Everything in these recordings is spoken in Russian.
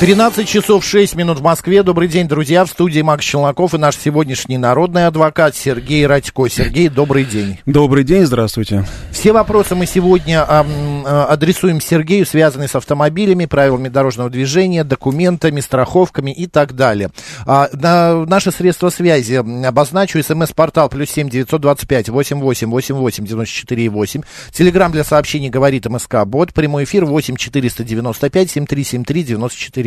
13 часов 6 минут в Москве. Добрый день, друзья. В студии Макс Челноков и наш сегодняшний народный адвокат Сергей Радько. Сергей, добрый день. Добрый день, здравствуйте. Все вопросы мы сегодня а, адресуем Сергею, связанные с автомобилями, правилами дорожного движения, документами, страховками и так далее. А, на, наши средства связи обозначу. СМС-портал плюс семь девятьсот двадцать пять восемь восемь восемь восемь девяносто четыре восемь. Телеграмм для сообщений говорит МСК Бот. Прямой эфир восемь четыреста девяносто пять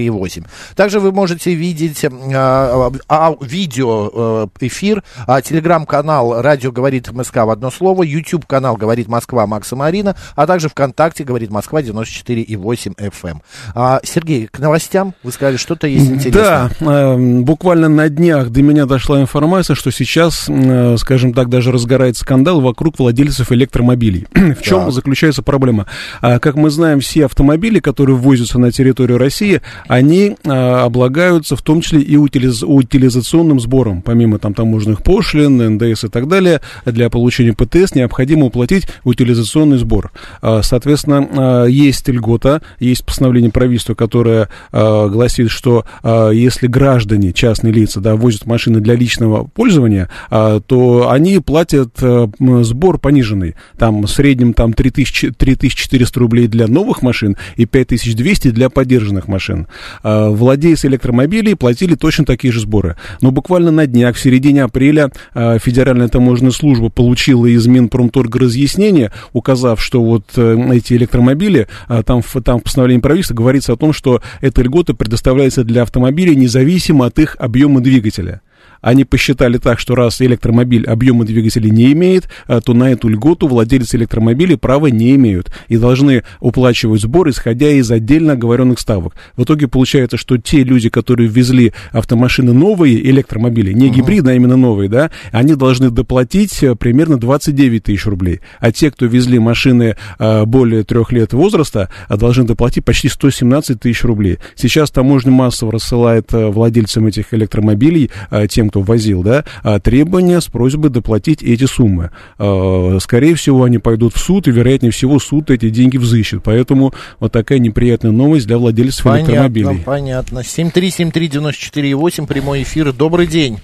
семь три семь три девяносто четыре 4,8. Также вы можете видеть а, а, видео э, эфир, а, телеграм-канал «Радио говорит МСК» в одно слово, YouTube-канал «Говорит Москва» Макса Марина, а также ВКонтакте «Говорит Москва» 94,8 FM. А, Сергей, к новостям вы сказали, что-то есть интересное. Да, э, буквально на днях до меня дошла информация, что сейчас, э, скажем так, даже разгорается скандал вокруг владельцев электромобилей. в чем так. заключается проблема? А, как мы знаем, все автомобили, которые ввозятся на территорию России, они а, облагаются в том числе и утилиз, утилизационным сбором. Помимо там таможенных пошлин, НДС и так далее, для получения ПТС необходимо уплатить утилизационный сбор. А, соответственно, а, есть льгота, есть постановление правительства, которое гласит, что если граждане, частные лица, да, возят машины для личного пользования, то они платят сбор пониженный. Там в среднем там 3000, 3400 рублей для новых машин и 5200 для поддержанных машин. Э, владельцы электромобилей платили точно такие же сборы. Но буквально на днях, в середине апреля, э, Федеральная таможенная служба получила из Минпромторга разъяснение, указав, что вот э, эти электромобили, там, там в постановлении правительства говорится о том, что эта льгота предоставляется для автомобилей независимо от их объема двигателя. Они посчитали так, что раз электромобиль объема двигателя не имеет, э, то на эту льготу владельцы электромобилей права не имеют и должны уплачивать сбор, исходя из отдельно оговоренных ставок. В итоге получается, что те люди, которые ввезли автомашины новые, электромобили, не гибридные, а именно новые, да, они должны доплатить э, примерно 29 тысяч рублей. А те, кто везли машины э, более трех лет возраста, должны доплатить почти 117 тысяч рублей. Сейчас таможня массово рассылает владельцам этих электромобилей, тем, кто возил, да, а требования с просьбой доплатить эти суммы. А, скорее всего, они пойдут в суд, и, вероятнее всего, суд эти деньги взыщет. Поэтому вот такая неприятная новость для владельцев понятно, электромобилей. Понятно. 7373948, прямой эфир. Добрый день.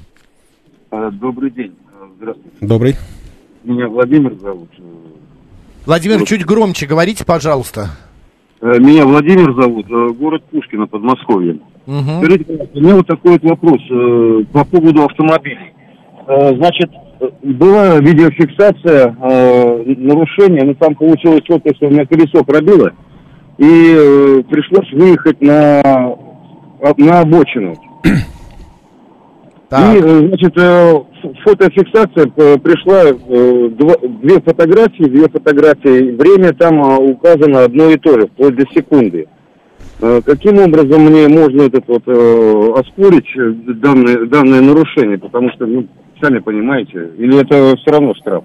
А, добрый день. Здравствуйте. Добрый. Меня Владимир зовут. Владимир, вот. чуть громче говорите, пожалуйста. Э, меня Владимир зовут, э, город Пушкино, Подмосковье. Угу. Скажите, у меня вот такой вот вопрос э, по поводу автомобилей. Э, значит, была видеофиксация э, нарушения, но там получилось вот, если у меня колесо пробило, и э, пришлось выехать на, на обочину. Так. И, э, значит, э, фотофиксация э, пришла, две фотографии, две фотографии, время там указано одно и то же, вплоть до секунды. Каким образом мне можно этот вот оспорить данное, данное нарушение? Потому что, ну, сами понимаете, или это все равно штраф?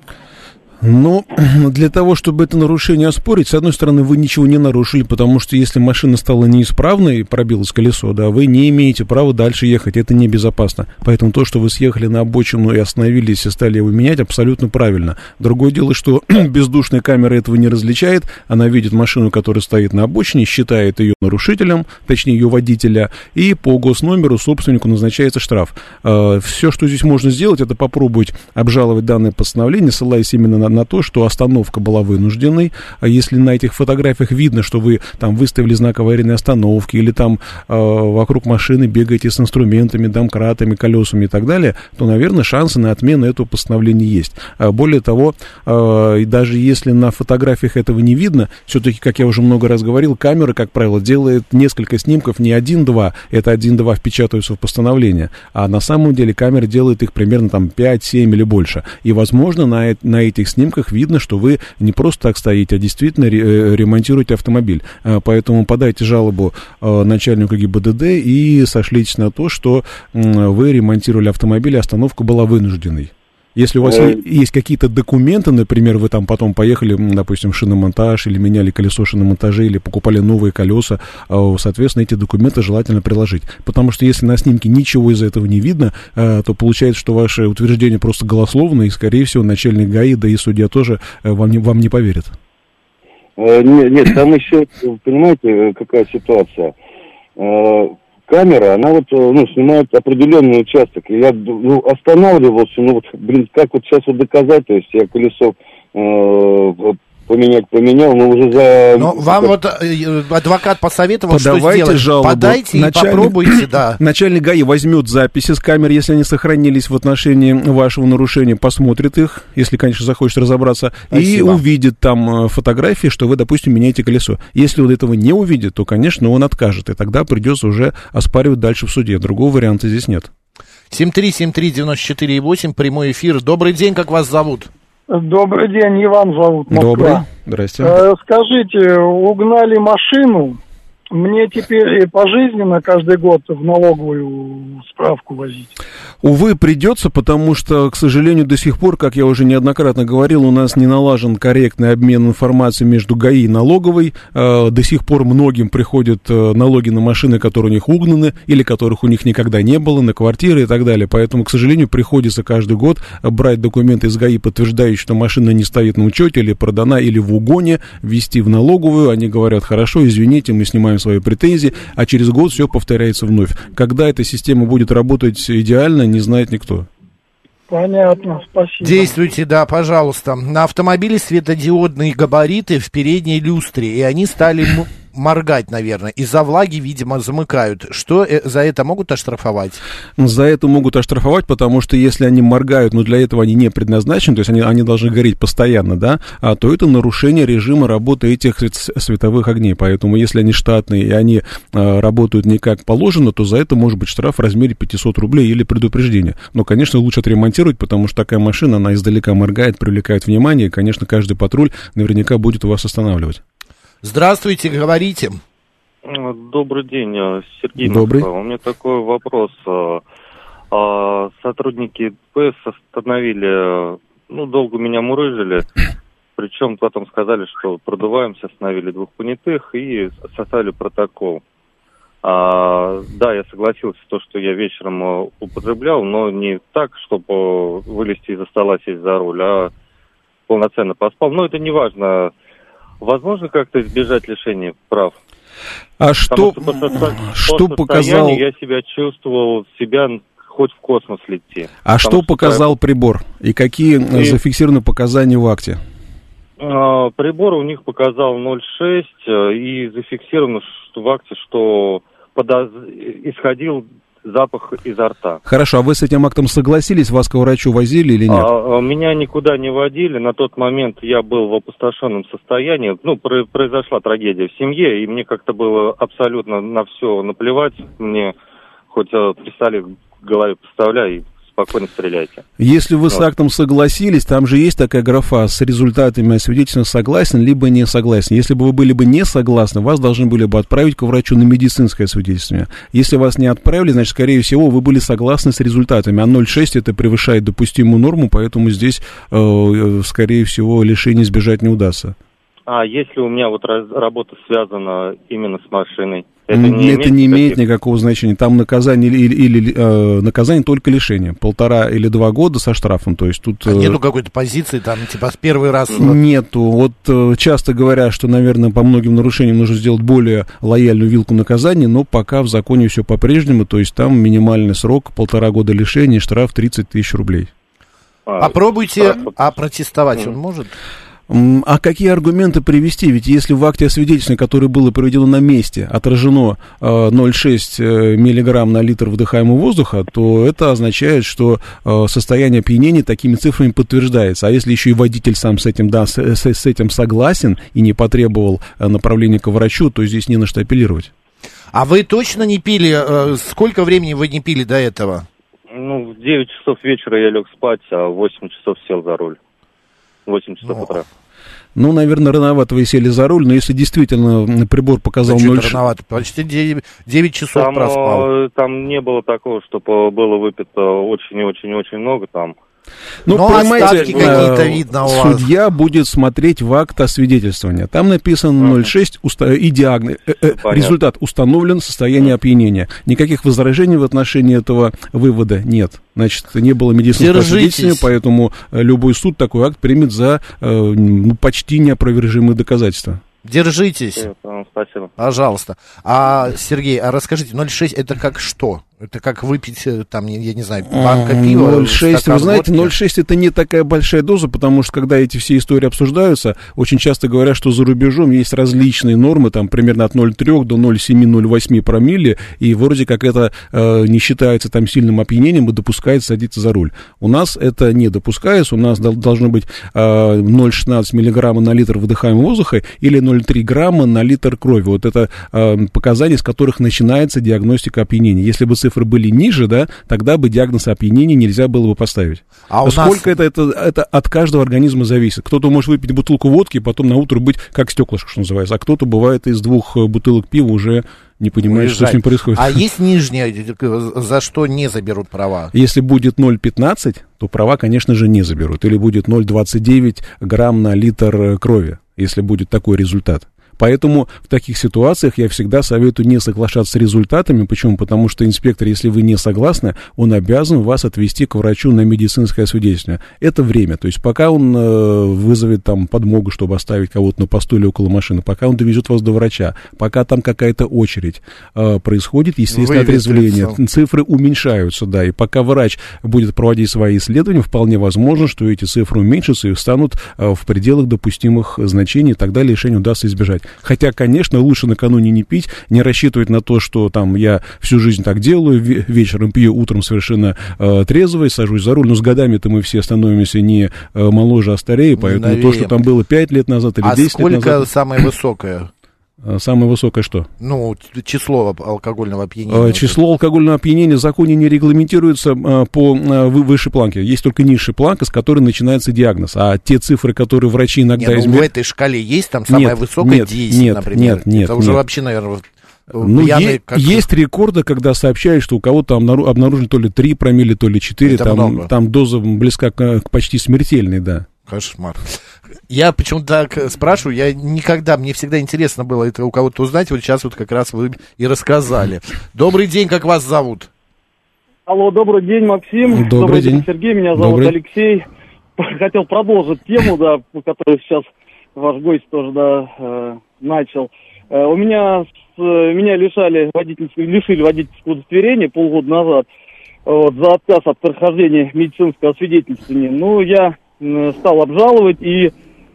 Ну, для того, чтобы это нарушение оспорить, с одной стороны, вы ничего не нарушили, потому что если машина стала неисправной, пробилось колесо, да, вы не имеете права дальше ехать, это небезопасно. Поэтому то, что вы съехали на обочину и остановились и стали его менять, абсолютно правильно. Другое дело, что бездушная камера этого не различает, она видит машину, которая стоит на обочине, считает ее нарушителем, точнее ее водителя, и по госномеру собственнику назначается штраф. А, Все, что здесь можно сделать, это попробовать обжаловать данное постановление, ссылаясь именно на на то, что остановка была вынужденной. А если на этих фотографиях видно, что вы там выставили знак аварийной остановки или там э, вокруг машины бегаете с инструментами, домкратами, колесами и так далее, то, наверное, шансы на отмену этого постановления есть. А более того, э, даже если на фотографиях этого не видно, все-таки, как я уже много раз говорил, камера, как правило, делает несколько снимков, не один-два, это один-два впечатываются в постановление, а на самом деле камера делает их примерно там 5-7 или больше. И, возможно, на, на этих снимках снимках видно, что вы не просто так стоите, а действительно э, ремонтируете автомобиль. А, поэтому подайте жалобу э, начальнику ГИБДД и сошлитесь на то, что вы ремонтировали автомобиль, и остановка была вынужденной. Если у вас э... есть какие-то документы, например, вы там потом поехали, допустим, в шиномонтаж или меняли колесо шиномонтажа или покупали новые колеса, а, соответственно, эти документы желательно приложить. Потому что если на снимке ничего из этого не видно, э, то получается, что ваше утверждение просто голословно, и, скорее всего, начальник ГАИ, да и судья тоже э, вам не, вам не поверит. Нет, нет, там еще, понимаете, какая ситуация камера, она вот, э, ну, снимает определенный участок. И я ну, останавливался, ну, вот, блин, как вот сейчас вот доказать, то есть я колесо э, поменять поменял, но уже за... Но вам вот э, адвокат посоветовал, Подавайте что сделать? Жалобу. Подайте начальник, и попробуйте, да. Начальник ГАИ возьмет записи с камер, если они сохранились в отношении вашего нарушения, посмотрит их, если, конечно, захочет разобраться, Спасибо. и увидит там э, фотографии, что вы, допустим, меняете колесо. Если он этого не увидит, то, конечно, он откажет, и тогда придется уже оспаривать дальше в суде. Другого варианта здесь нет. 7373948, прямой эфир. Добрый день, как вас зовут? Добрый день, Иван зовут. Москва. Добрый, здрасте. Э, скажите, угнали машину, мне теперь пожизненно каждый год в налоговую справку возить. Увы, придется, потому что, к сожалению, до сих пор, как я уже неоднократно говорил, у нас не налажен корректный обмен информацией между ГАИ и налоговой. Э, до сих пор многим приходят э, налоги на машины, которые у них угнаны, или которых у них никогда не было, на квартиры и так далее. Поэтому, к сожалению, приходится каждый год брать документы из ГАИ, подтверждающие, что машина не стоит на учете, или продана, или в угоне, ввести в налоговую. Они говорят, хорошо, извините, мы снимаем свои претензии, а через год все повторяется вновь. Когда эта система будет работать идеально, не знает никто. Понятно, спасибо. Действуйте, да, пожалуйста. На автомобиле светодиодные габариты в передней люстре, и они стали моргать, наверное. Из-за влаги, видимо, замыкают. Что э, за это могут оштрафовать? За это могут оштрафовать, потому что если они моргают, но для этого они не предназначены, то есть они, они должны гореть постоянно, да, а, то это нарушение режима работы этих световых огней. Поэтому если они штатные и они а, работают не как положено, то за это может быть штраф в размере 500 рублей или предупреждение. Но, конечно, лучше отремонтировать, потому что такая машина, она издалека моргает, привлекает внимание, и, конечно, каждый патруль наверняка будет вас останавливать. Здравствуйте, говорите. Добрый день, э, Сергей. Добрый. Москва. У меня такой вопрос. Э, а, сотрудники ДПС остановили, ну, долго меня мурыжили, причем потом сказали, что продуваемся, остановили двух понятых и составили протокол. А, да, я согласился то, что я вечером э, употреблял, но не так, чтобы вылезти из-за стола, сесть за руль, а полноценно поспал. Но это не важно. Возможно как-то избежать лишения прав? А что, что, что показал... Я себя чувствовал, себя хоть в космос лети. А что показал что... прибор? И какие и... зафиксированы показания в акте? А, прибор у них показал 0,6 э, и зафиксировано в акте, что подоз... исходил запах изо рта. Хорошо, а вы с этим актом согласились? Вас к врачу возили или нет? А, а, меня никуда не водили. На тот момент я был в опустошенном состоянии. Ну, про- произошла трагедия в семье, и мне как-то было абсолютно на все наплевать. Мне хоть э, писали в голове, представляй, спокойно стреляйте. Если вы вот. с актом согласились, там же есть такая графа с результатами свидетельственно согласен, либо не согласен. Если бы вы были бы не согласны, вас должны были бы отправить к врачу на медицинское свидетельство. Если вас не отправили, значит, скорее всего, вы были согласны с результатами. А 0,6 это превышает допустимую норму, поэтому здесь, э, э, скорее всего, лишения избежать не удастся. А если у меня вот работа связана именно с машиной? Это не, это имеет, не имеет никакого значения. Там наказание или, или э, наказание только лишение. Полтора или два года со штрафом. То есть тут... А нету какой-то позиции, там, типа, с первый раз... Нету. Вот э, часто говорят, что, наверное, по многим нарушениям нужно сделать более лояльную вилку наказания, но пока в законе все по-прежнему. То есть там минимальный срок полтора года лишения, штраф 30 тысяч рублей. А, Попробуйте, а протестовать он может? А какие аргументы привести? Ведь если в акте освидетельствования, которое было проведено на месте, отражено 0,6 э, э, миллиграмм на литр вдыхаемого воздуха, то это означает, что э, состояние опьянения такими цифрами подтверждается. А если еще и водитель сам с этим, да, с, с этим согласен и не потребовал направления к врачу, то здесь не на что апеллировать. А вы точно не пили? Сколько времени вы не пили до этого? Ну, в 9 часов вечера я лег спать, а в 8 часов сел за руль. 8 часов О. утра. Ну, наверное, рановато вы сели за руль, но если действительно прибор показал 0... рановато? Почти 9, 9 часов там, проспал. Э, там не было такого, чтобы было выпито очень-очень-очень много там. Ну, Но понимаете, остатки какие-то э, видно у вас. судья будет смотреть в акт освидетельствования. Там написано 0,6 уста- и диагноз. э, э, Понятно. результат установлен состояние опьянения. Никаких возражений в отношении этого вывода нет. Значит, не было медицинского Держитесь. свидетельствования, поэтому э, любой суд такой акт примет за э, ну, почти неопровержимые доказательства. Держитесь, Э, э, Спасибо. пожалуйста. А, Сергей, а расскажите, 0,6 это как что? Это как выпить, э, там, я не знаю, банка пива? 0,6, стакан вы знаете, водки? 0,6 это не такая большая доза, потому что когда эти все истории обсуждаются, очень часто говорят, что за рубежом есть различные нормы, там примерно от 0,3 до 0,7-0,8 промилле, и вроде как это э, не считается там сильным опьянением и допускается садиться за руль. У нас это не допускается, у нас дол- должно быть э, 0,16 миллиграмма на литр выдыхаемого воздуха или 0,3 грамма на литр крови. Вот это э, показания, с которых начинается диагностика опьянения. Если бы цифры были ниже, да, тогда бы диагноз опьянения нельзя было бы поставить. А у нас- Сколько это, это, это от каждого организма зависит. Кто-то может выпить бутылку водки и потом на утро быть как стеклышко, что называется, а кто-то бывает из двух э, бутылок пива уже не понимает, что с ним происходит. А есть нижняя, э, за что не заберут права? Если будет 0,15, то права, конечно же, не заберут. Или будет 0,29 грамм на литр э, крови, если будет такой результат. Поэтому в таких ситуациях я всегда советую не соглашаться с результатами. Почему? Потому что инспектор, если вы не согласны, он обязан вас отвести к врачу на медицинское свидетельство. Это время. То есть пока он э, вызовет там подмогу, чтобы оставить кого-то на посту или около машины, пока он довезет вас до врача, пока там какая-то очередь э, происходит, естественно, Выветрится. отрезвление. Цифры уменьшаются, да. И пока врач будет проводить свои исследования, вполне возможно, что эти цифры уменьшатся и станут э, в пределах допустимых значений, и тогда лишение удастся избежать. Хотя, конечно, лучше накануне не пить, не рассчитывать на то, что там я всю жизнь так делаю, ве- вечером пью, утром совершенно э, трезвый, сажусь за руль. Но с годами-то мы все становимся не э, моложе, а старее, поэтому то, что новее. там было 5 лет назад или А 10 лет сколько назад, самое высокое? Э, самое высокое что? Ну, число алкогольного опьянения. Э, Число алкогольного опьянения в законе не регламентируется э, по э, вы- высшей планке. Есть только низшая планка, с которой начинается диагноз. А те цифры, которые врачи иногда ну, в этой шкале есть там самая Нет, высокая нет, 10, нет, например. нет, нет, Это уже нет. вообще, наверное, Ну, пьяный, е- как- есть рекорды, когда сообщают, что у кого-то обнару- обнаружили то ли 3 промилле, то ли 4. Это Там, много. там доза близка к, к почти смертельной, да. Кошмар. Я почему-то так э, спрашиваю, я никогда, мне всегда интересно было это у кого-то узнать, вот сейчас вот как раз вы и рассказали. Добрый день, как вас зовут? Алло, добрый день, Максим. Добрый день. Сергей, меня зовут Добрый. Алексей. Хотел продолжить тему, да, которую сейчас ваш гость тоже, да, э, начал. Э, у меня, с- меня лишали водительского, лишили водительского удостоверения полгода назад вот, за отказ от прохождения медицинского освидетельствования. Ну, я стал обжаловать, и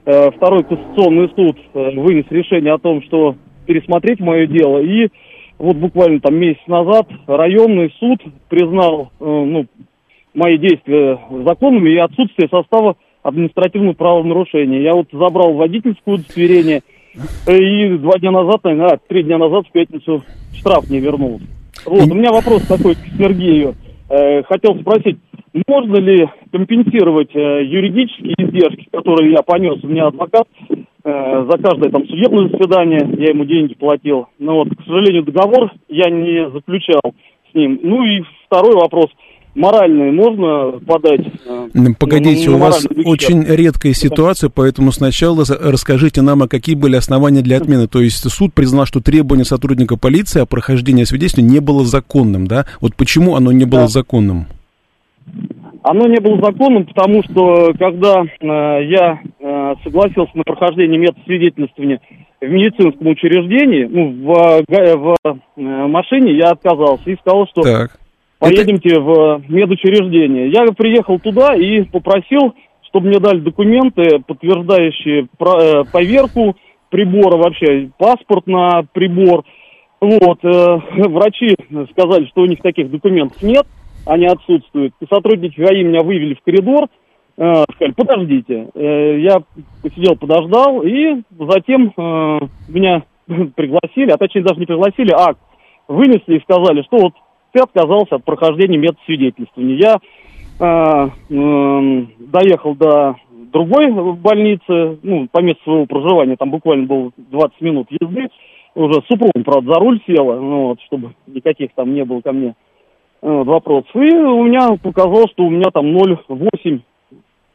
э, второй конституционный суд э, вынес решение о том, что пересмотреть мое дело, и вот буквально там месяц назад районный суд признал, э, ну, мои действия законными и отсутствие состава административного правонарушения. Я вот забрал водительское удостоверение, и два дня назад, наверное, а, три дня назад в пятницу штраф не вернул. Вот, у меня вопрос такой к Сергею. Э, хотел спросить, можно ли компенсировать э, юридические издержки, которые я понес? У меня адвокат э, за каждое там судебное заседание, я ему деньги платил. Но вот, к сожалению, договор я не заключал с ним. Ну и второй вопрос. Моральный можно подать? э, Погодите, на- у на вас моральный очень редкая ситуация, поэтому сначала расскажите нам, а какие были основания для отмены. То есть суд признал, что требование сотрудника полиции о прохождении свидетельства не было законным, да? Вот почему оно не было Да. законным? Оно не было законным, потому что когда э, я э, согласился на прохождение метода свидетельствования в медицинском учреждении, ну, в, га- в э, машине я отказался и сказал, что Так. Поедемте в медучреждение. Я приехал туда и попросил, чтобы мне дали документы, подтверждающие э, поверку прибора вообще, паспорт на прибор. Вот, э, врачи сказали, что у них таких документов нет, они отсутствуют. И сотрудники ГАИ меня вывели в коридор, э, сказали, подождите. Э, я посидел, подождал, и затем э, меня пригласили, а точнее даже не пригласили, а вынесли и сказали, что вот ты отказался от прохождения медосвидетельствования. Я э, м, доехал до другой больницы, ну, по месту своего проживания, там буквально было 20 минут езды, уже с супругом, правда, за руль села, ну, вот, чтобы никаких там не было ко мне Вот, вопрос. И у меня показал, что у меня там 0,8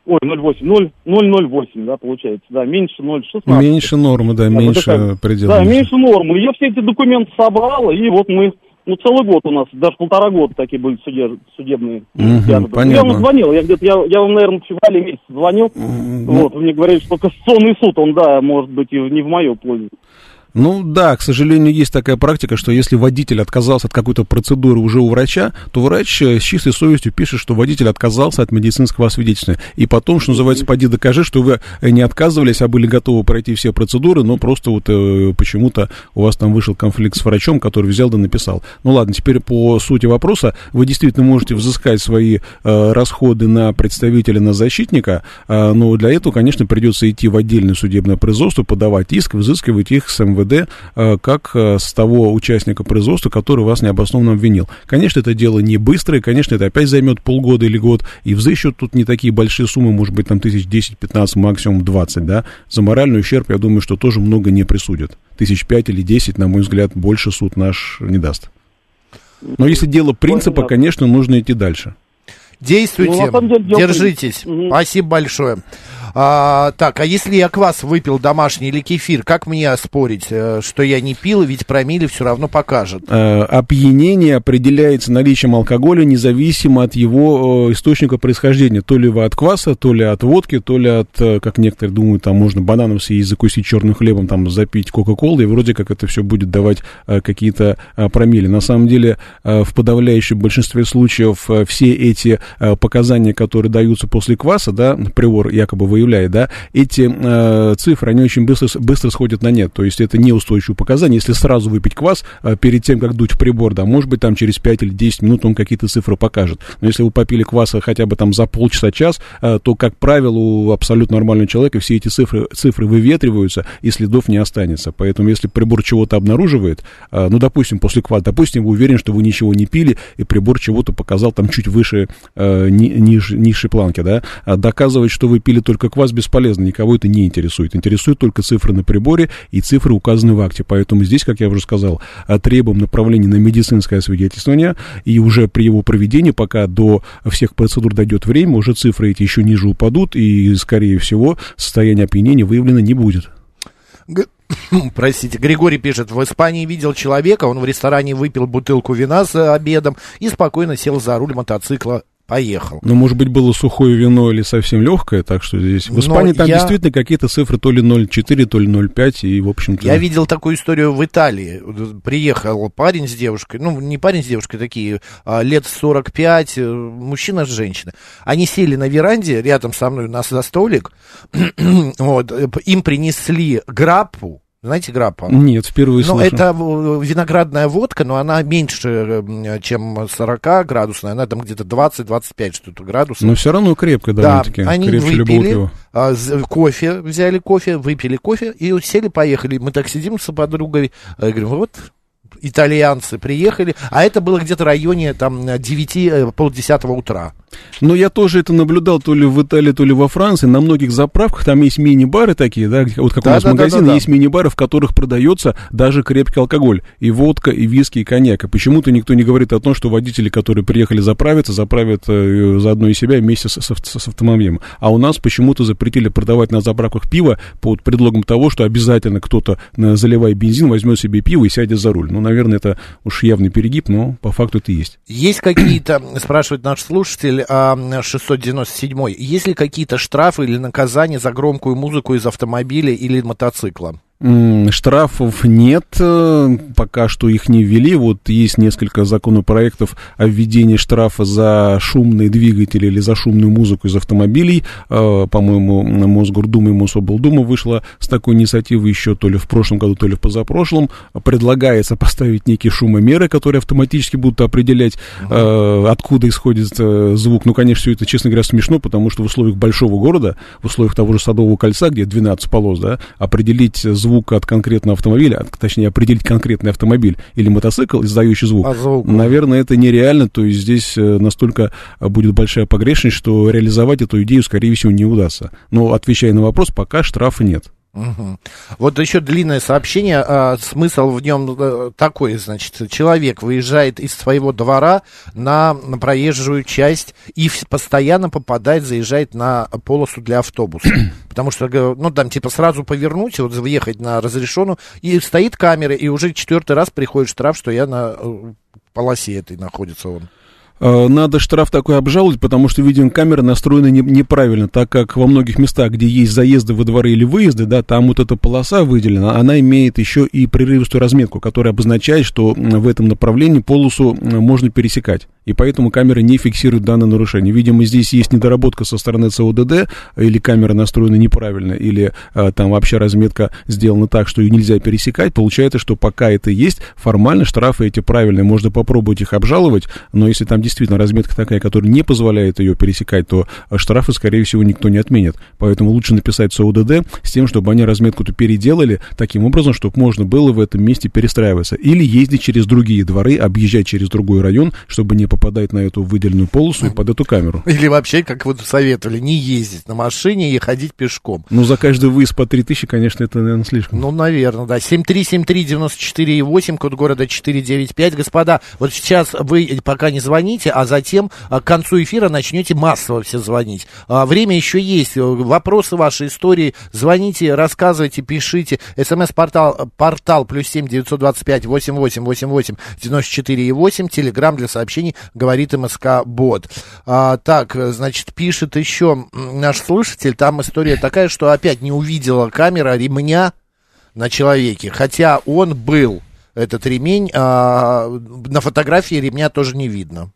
Ой, 0,8, 0, 0,08, да, получается, да, меньше 0,16. Меньше нормы, да, да меньше вот предела. Да, меньше нормы. Я все эти документы собрал, и вот мы, ну, целый год у нас, даже полтора года такие были судеб, судебные. Угу, понятно. Я вам звонил, я где-то, я, я вам, наверное, в феврале месяце звонил, угу. вот, вы мне говорили, что Конституционный суд, он, да, может быть, и не в мою пользу. Ну да, к сожалению, есть такая практика, что если водитель отказался от какой-то процедуры уже у врача, то врач э, с чистой совестью пишет, что водитель отказался от медицинского освидетельствования. И потом, что называется, поди докажи, что вы не отказывались, а были готовы пройти все процедуры, но просто вот э, почему-то у вас там вышел конфликт с врачом, который взял да написал. Ну ладно, теперь по сути вопроса. Вы действительно можете взыскать свои э, расходы на представителя, на защитника, э, но для этого, конечно, придется идти в отдельное судебное производство, подавать иск, взыскивать их с МВД МВД э, как э, с того участника производства, который вас необоснованно обвинил. Конечно, это дело не быстрое, конечно, это опять займет полгода или год, и взыщут тут не такие большие суммы, может быть, там тысяч 10-15, максимум 20, да. За моральный ущерб, я думаю, что тоже много не присудят. Тысяч пять или десять, на мой взгляд, больше суд наш не даст. Но если дело принципа, конечно, нужно идти дальше. Действуйте, ну, деле, держитесь. Угу. Спасибо большое. А, так, а если я квас выпил домашний или кефир, как мне спорить, э, что я не пил, ведь промили все равно покажет? Э, опьянение определяется наличием алкоголя независимо от его э, источника происхождения. То ли от кваса, то ли от водки, то ли от, э, как некоторые думают, там можно бананом съесть, закусить черным хлебом, там запить кока-колой, и вроде как это все будет давать какие-то промили. На самом деле, в подавляющем большинстве случаев все эти показания, которые даются после кваса, да, приор якобы вы выявляет, да, эти э, цифры, они очень быстро, быстро сходят на нет. То есть это неустойчивое показание. Если сразу выпить квас э, перед тем, как дуть в прибор, да, может быть, там через 5 или 10 минут он какие-то цифры покажет. Но если вы попили кваса хотя бы там за полчаса-час, э, то, как правило, у абсолютно нормального человека все эти цифры, цифры выветриваются, и следов не останется. Поэтому, если прибор чего-то обнаруживает, э, ну, допустим, после кваса, допустим, вы уверены, что вы ничего не пили, и прибор чего-то показал там чуть выше, э, ни, ниже, низшей планки, да, а доказывать, что вы пили только квас бесполезно, никого это не интересует. Интересует только цифры на приборе и цифры, указанные в акте. Поэтому здесь, как я уже сказал, а, требуем направления на медицинское освидетельствование, и уже при его проведении, пока до всех процедур дойдет время, уже цифры эти еще ниже упадут, и, скорее всего, состояние опьянения выявлено не будет. Простите, Григорий пишет, в Испании видел человека, он в ресторане выпил бутылку вина за обедом и спокойно сел за руль мотоцикла поехал. Ну, может быть, было сухое вино или совсем легкое, так что здесь... В Испании Но там я... действительно какие-то цифры то ли 0,4, то ли 0,5, и, в общем-то... Я видел такую историю в Италии. Приехал парень с девушкой, ну, не парень с девушкой, такие, а, лет 45, э, мужчина с женщиной. Они сели на веранде рядом со мной, нас за столик, вот, э, им принесли граппу, знаете граппа? Нет, впервые ну, слышу. это виноградная водка, но она меньше, чем 40 градусная. Она там где-то 20-25 что-то градусов. Но все равно крепко довольно-таки. Да, они Крепче выпили, а, кофе, взяли кофе, выпили кофе и сели, поехали. Мы так сидим с подругой, я говорю, вот итальянцы приехали, а это было где-то в районе там 9, э, полдесятого утра. Но я тоже это наблюдал то ли в Италии, то ли во Франции. На многих заправках там есть мини-бары такие, да, вот как да, у нас да, магазин, да, да, есть мини-бары, в которых продается даже крепкий алкоголь. И водка, и виски, и коньяк. И почему-то никто не говорит о том, что водители, которые приехали заправиться, заправят э, заодно и себя вместе с, с, с автомобилем. А у нас почему-то запретили продавать на заправках пиво под предлогом того, что обязательно кто-то, э, заливая бензин, возьмет себе пиво и сядет за руль. Ну, наверное, это уж явный перегиб, но по факту это есть. Есть какие-то, спрашивает наш слушатель, 697, есть ли какие-то штрафы или наказания за громкую музыку из автомобиля или мотоцикла? Штрафов нет, э, пока что их не ввели. Вот есть несколько законопроектов о введении штрафа за шумные двигатели или за шумную музыку из автомобилей. Э, по-моему, Мосгордума и Мособлдума вышла с такой инициативой еще то ли в прошлом году, то ли в позапрошлом. Предлагается поставить некие шумомеры, которые автоматически будут определять, uh откуда исходит звук. Ну, конечно, все это, честно говоря, смешно, потому что в условиях большого города, в условиях того же Садового кольца, где 12 полос, да, определить звук звук от конкретного автомобиля, точнее определить конкретный автомобиль или мотоцикл, издающий звук, а звук наверное, это нереально, то есть здесь э, настолько будет большая погрешность, что реализовать эту идею, скорее всего, не удастся. Но отвечая на вопрос, пока штрафа нет. Угу. Вот еще длинное сообщение, а, смысл в нем а, такой, значит, человек выезжает из своего двора на, на проезжую часть и постоянно попадает, заезжает на полосу для автобуса. Потому что, ну, там, типа, сразу повернуть, вот, въехать на разрешенную, и стоит камера, и уже четвертый раз приходит штраф, что я на э, полосе этой находится он. Э, надо штраф такой обжаловать, потому что видеокамера настроена не, неправильно, так как во многих местах, где есть заезды во дворы или выезды, да, там вот эта полоса выделена, она имеет еще и прерывистую разметку, которая обозначает, что в этом направлении полосу можно пересекать и поэтому камера не фиксирует данное нарушение. Видимо, здесь есть недоработка со стороны ЦОДД, или камера настроена неправильно, или а, там вообще разметка сделана так, что ее нельзя пересекать. Получается, что пока это есть, формально штрафы эти правильные, можно попробовать их обжаловать, но если там действительно разметка такая, которая не позволяет ее пересекать, то штрафы, скорее всего, никто не отменит. Поэтому лучше написать ЦОДД с тем, чтобы они разметку-то переделали таким образом, чтобы можно было в этом месте перестраиваться. Или ездить через другие дворы, объезжать через другой район, чтобы не попадает на эту выделенную полосу и под эту камеру. Или вообще, как вот советовали, не ездить на машине и ходить пешком. Ну, за каждый выезд по 3000, конечно, это, наверное, слишком. Ну, наверное, да. 7373948, код города 495. Господа, вот сейчас вы пока не звоните, а затем а, к концу эфира начнете массово все звонить. А, время еще есть. Вопросы ваши, истории. Звоните, рассказывайте, пишите. СМС-портал портал плюс семь девятьсот пять восемь восемь восемь восемь девяносто четыре и восемь. Телеграмм для сообщений говорит МСК Бот. А, так, значит, пишет еще наш слушатель, там история такая, что опять не увидела камера ремня на человеке, хотя он был, этот ремень, а, на фотографии ремня тоже не видно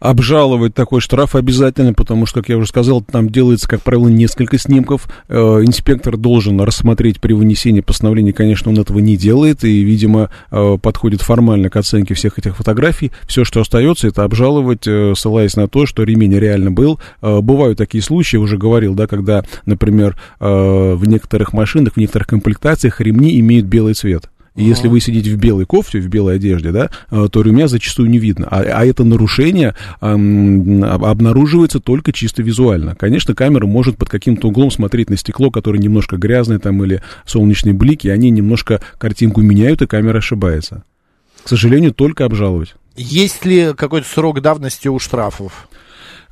обжаловать такой штраф обязательно, потому что, как я уже сказал, там делается, как правило, несколько снимков. Э, инспектор должен рассмотреть при вынесении постановления, конечно, он этого не делает, и, видимо, э, подходит формально к оценке всех этих фотографий. Все, что остается, это обжаловать, э, ссылаясь на то, что ремень реально был. Э, бывают такие случаи, уже говорил, да, когда, например, э, в некоторых машинах, в некоторых комплектациях ремни имеют белый цвет. И если вы сидите в белой кофте, в белой одежде, да, э, то ремня зачастую не видно. А, а это нарушение эм, обнаруживается только чисто визуально. Конечно, камера может под каким-то углом смотреть на стекло, которое немножко грязное там или солнечные блики, они немножко картинку меняют, и камера ошибается. К сожалению, только обжаловать. Есть ли какой-то срок давности у штрафов?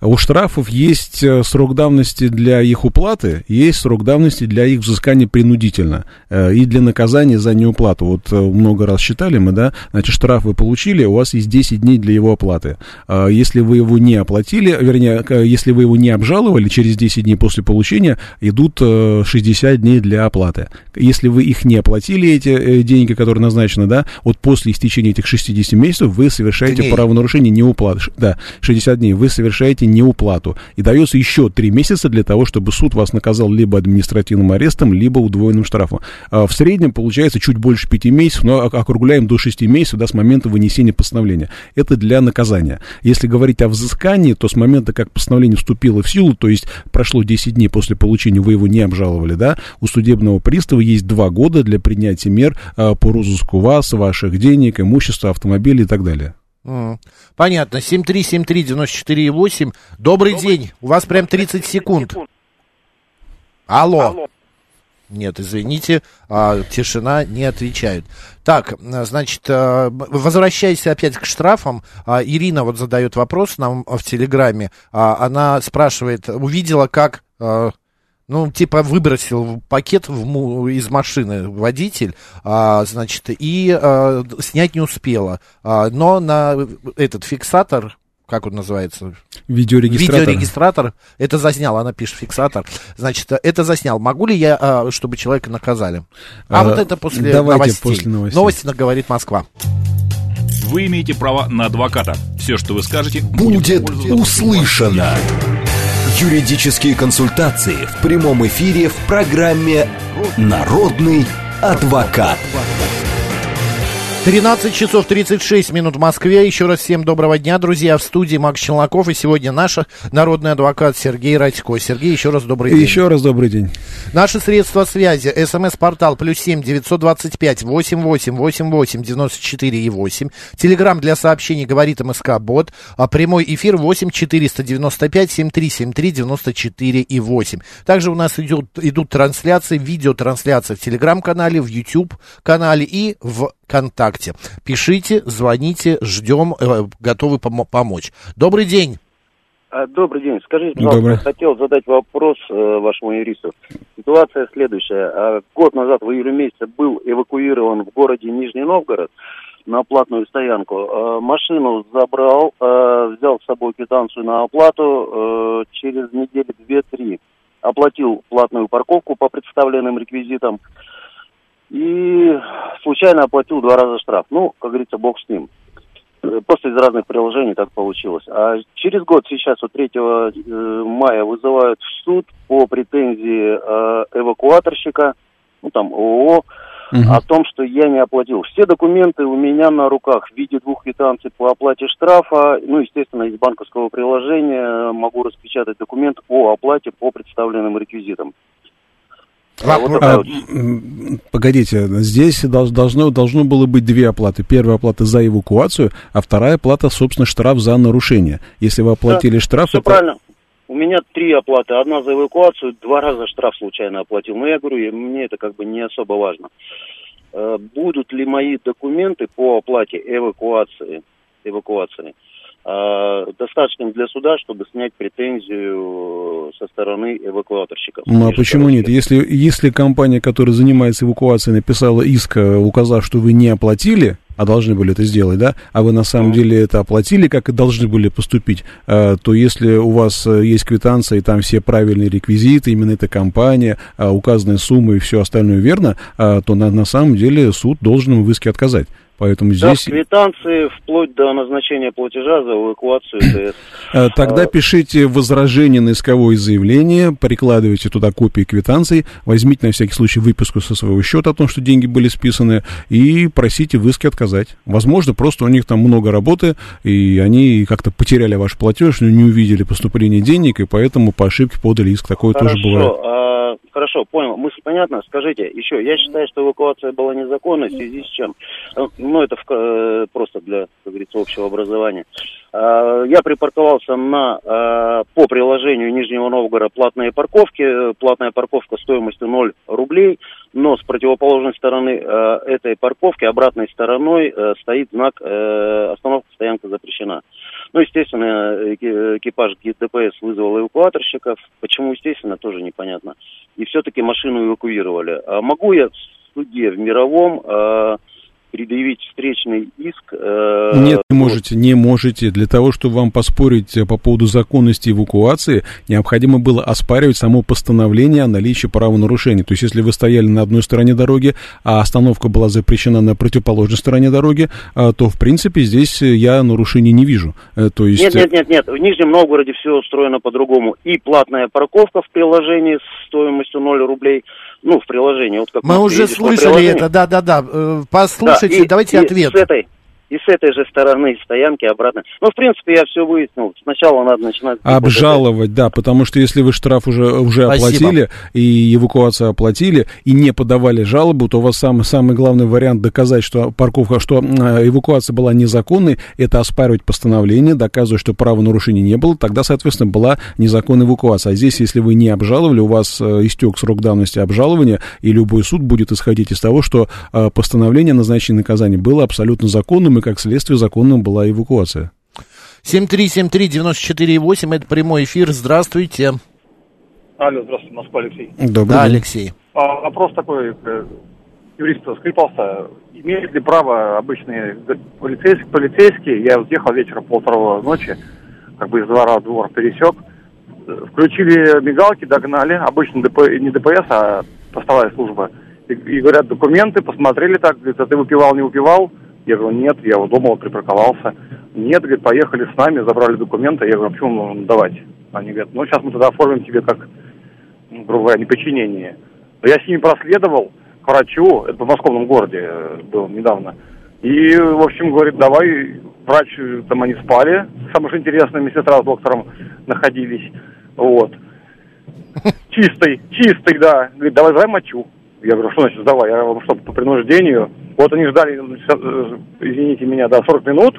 У штрафов есть э, срок давности для их уплаты, есть срок давности для их взыскания принудительно э, и для наказания за неуплату. Вот э, много раз считали мы, да, значит, штраф вы получили, у вас есть 10 дней для его оплаты. Если вы его не оплатили, вернее, если вы его не обжаловали, через 10 дней после получения идут 60 дней для оплаты. Если вы их не оплатили, эти деньги, которые назначены, да, вот после истечения этих 60 месяцев вы совершаете дней. правонарушение неуплаты. Да, 60 дней вы совершаете неуплату. И дается еще три месяца для того, чтобы суд вас наказал либо административным арестом, либо удвоенным штрафом. А в среднем получается чуть больше пяти месяцев, но округляем до шести месяцев да, с момента вынесения постановления. Это для наказания. Если говорить о взыскании, то с момента, как постановление вступило в силу, то есть прошло 10 дней после получения, вы его не обжаловали, да, у судебного пристава есть два года для принятия мер а, по розыску вас, ваших денег, имущества, автомобилей и так далее. Понятно. 7373948. Добрый, Добрый день. У вас прям 30 секунд. Алло. Алло. Нет, извините, а, тишина, не отвечают. Так, значит, а, возвращаясь опять к штрафам, а, Ирина вот задает вопрос нам в Телеграме. Она спрашивает, увидела, как ну, типа выбросил пакет в, из машины водитель, а, значит, и а, снять не успела. А, но на этот фиксатор, как он называется? Видеорегистратор. Видеорегистратор. Это заснял, она пишет фиксатор. Значит, это заснял. Могу ли я, а, чтобы человека наказали? А, а вот это после давайте новостей. после новостей. Новости говорит Москва. Вы имеете право на адвоката. Все, что вы скажете, будет, будет услышано. Юридические консультации в прямом эфире в программе «Народный адвокат». 13 часов 36 минут в Москве. Еще раз всем доброго дня, друзья. В студии Макс Челноков. И сегодня наш народный адвокат Сергей Радько. Сергей, еще раз добрый день. Еще раз добрый день. Наши средства связи. СМС-портал плюс семь девятьсот двадцать пять восемь восемь восемь восемь девяносто четыре и восемь. Телеграмм для сообщений говорит МСК Бот. А прямой эфир восемь четыреста девяносто пять семь три семь три девяносто четыре и восемь. Также у нас идет, идут трансляции, видеотрансляции в Телеграм-канале, в YouTube канале и в ВКонтакте. Пишите, звоните, ждем, э, готовы пом- помочь. Добрый день. А, Добрый день. Скажите, пожалуйста, Добрый. хотел задать вопрос э, вашему юристу. Ситуация следующая. А, Год назад, в июле месяце, был эвакуирован в городе Нижний Новгород на платную стоянку. А, Машину забрал, взял с собой квитанцию на оплату. э, Через недели две-три оплатил платную парковку по представленным реквизитам. И случайно оплатил два раза штраф. Ну, как говорится, бог с ним. Э, Просто из разных приложений так получилось. А через год, сейчас, вот 3 э, мая, вызывают в суд по претензии э, эвакуаторщика, ну там ООО, Мгм. о том, что я не оплатил. Все документы у меня на руках в виде двух квитанций по оплате штрафа. Ну, естественно, из банковского приложения могу распечатать документ о оплате по представленным реквизитам. А вот А, вот погодите, здесь долж- должно, должно было быть две оплаты. Первая оплата за эвакуацию, а вторая оплата, собственно, штраф за нарушение. Если вы оплатили штраф, Все это- правильно. У меня три оплаты. Одна за эвакуацию, два раза штраф случайно оплатил. Но я говорю, мне это как бы не особо важно. Э, Будут ли мои документы по оплате эвакуации, эвакуации достаточным для суда, чтобы снять претензию со стороны эвакуаторщиков? Ну а почему нет? Если, если компания, которая занимается эвакуацией, написала иск, э, указав, что вы не оплатили, а должны были это сделать, да, а вы на самом деле это оплатили, как и должны были поступить, э, то если у вас э, есть квитанция, и там все правильные реквизиты, именно эта компания, э, указанная сумма и все остальное верно, э, то на, на самом деле суд должен в иске отказать. Поэтому Да, в здесь... квитанции вплоть до назначения платежа за эвакуацию ТС. Э, Тогда А, пишите возражение на исковое заявление, прикладывайте туда копии квитанций, возьмите на всякий случай выписку со своего счета о том, что деньги были списаны, и просите в иске отказать. Возможно, просто у них там много работы, и они как-то потеряли ваш платеж, но не увидели поступление денег, и поэтому по ошибке подали иск. Такое тоже бывает. Хорошо, а, хорошо, понял. Мысль понятна. Скажите, еще, я считаю, что эвакуация была незаконной в связи с чем? Э, Ну, это в- э, просто для, как говорится, общего образования. А, Я припарковался на, а, по приложению Нижнего Новгорода платные парковки. Э, Платная парковка стоимостью 0 рублей, но с противоположной стороны э, этой парковки, обратной стороной, э, стоит знак э, «Остановка, стоянка запрещена». Ну, естественно, эки- экипаж ДПС вызвал эвакуаторщиков. Почему, естественно, тоже непонятно. И все-таки машину эвакуировали. А могу я в суде в мировом э, предъявить встречный иск? э, Нет, не можете, не можете. Для того, чтобы вам поспорить э, по поводу законности эвакуации, необходимо было оспаривать само постановление о наличии правонарушения. То есть, если вы стояли на одной стороне дороги, а остановка была запрещена на противоположной стороне дороги, а, то, в принципе, здесь э, я нарушений не вижу. Э, То есть... Нет, нет, нет, нет. В Нижнем Новгороде все устроено по-другому. И платная парковка в приложении с стоимостью 0 рублей. Ну, в приложении. Вот как Мы уже слышали это, да-да-да. Э, Да, Послушайте, и- давайте и ответ. С этой, и с этой же стороны стоянки обратно. Ну, в принципе, я все выяснил. Сначала надо начинать... Обжаловать, да, потому что если вы штраф уже, уже Спасибо. оплатили и эвакуацию оплатили и не подавали жалобу, то у вас самый, самый главный вариант доказать, что парковка, что э, эвакуация была незаконной, это оспаривать постановление, доказывать, что правонарушения не было, тогда, соответственно, была незаконная эвакуация. А здесь, если вы не обжаловали, у вас э, истек срок давности обжалования, и любой суд будет исходить из того, что э, постановление о назначении наказания было абсолютно законным, и как следствие законным была эвакуация. 7373948, это прямой эфир. Здравствуйте. Алло, здравствуйте, Москва, Алексей. Добрый Да, день. Алексей. А, вопрос такой к юристу. Скажите, пожалуйста, имеют ли право обычные полицейские, полицейские, я вот ехал вечером полвторого ночи, как бы из двора в двор пересек, э, включили мигалки, догнали, обычно ДП, не ДПС, а постовая служба, и, и говорят, документы, посмотрели так, говорит, а ты выпивал, не выпивал? Я говорю, нет, я вот вот припарковался. Нет, говорит, поехали с нами, забрали документы. Я говорю, а почему нужно давать? Они говорят, ну сейчас мы тогда оформим тебе как ну, грубо говоря, неподчинение. Но я с ними проследовал к врачу, это в подмосковном городе э, был недавно. И, в общем, говорит, давай, врач, там они спали, самое что интересное, медсестра с доктором находились, вот. Чистый, чистый, да. Говорит, давай, давай мочу. Я говорю, что значит давай? Я говорю, что, по принуждению? Вот они ждали, э, извините меня, да, 40 минут,